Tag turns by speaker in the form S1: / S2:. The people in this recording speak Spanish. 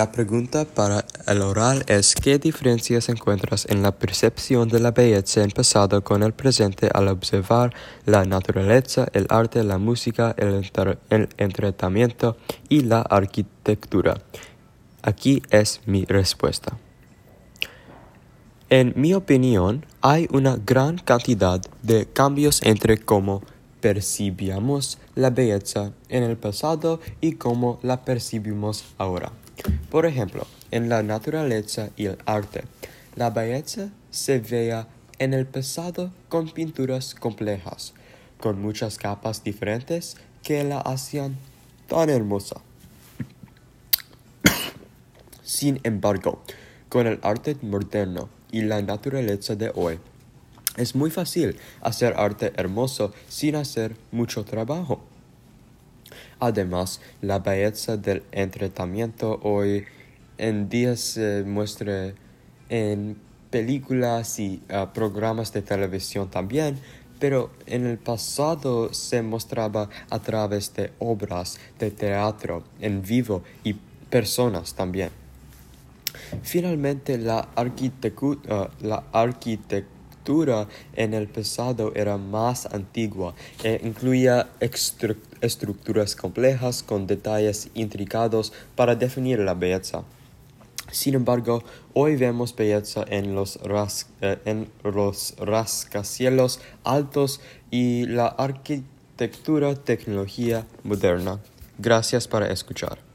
S1: La pregunta para el oral es ¿qué diferencias encuentras en la percepción de la belleza en pasado con el presente al observar la naturaleza, el arte, la música, el, el entretenimiento y la arquitectura? Aquí es mi respuesta. En mi opinión, hay una gran cantidad de cambios entre cómo percibíamos la belleza en el pasado y cómo la percibimos ahora. Por ejemplo, en la naturaleza y el arte, la belleza se veía en el pasado con pinturas complejas, con muchas capas diferentes que la hacían tan hermosa. Sin embargo, con el arte moderno y la naturaleza de hoy, es muy fácil hacer arte hermoso sin hacer mucho trabajo. Además, la belleza del entretenimiento hoy en día se muestra en películas y ah, programas de televisión también, pero en el pasado se mostraba a través de obras de teatro en vivo y personas también. Finalmente, la, arquitectura, la arquitectura en el pasado era más antigua e incluía estructuras complejas con detalles intricados para definir la belleza. Sin embargo, hoy vemos belleza en los, eh, en los rascacielos altos y la arquitectura tecnología moderna. Gracias por escuchar.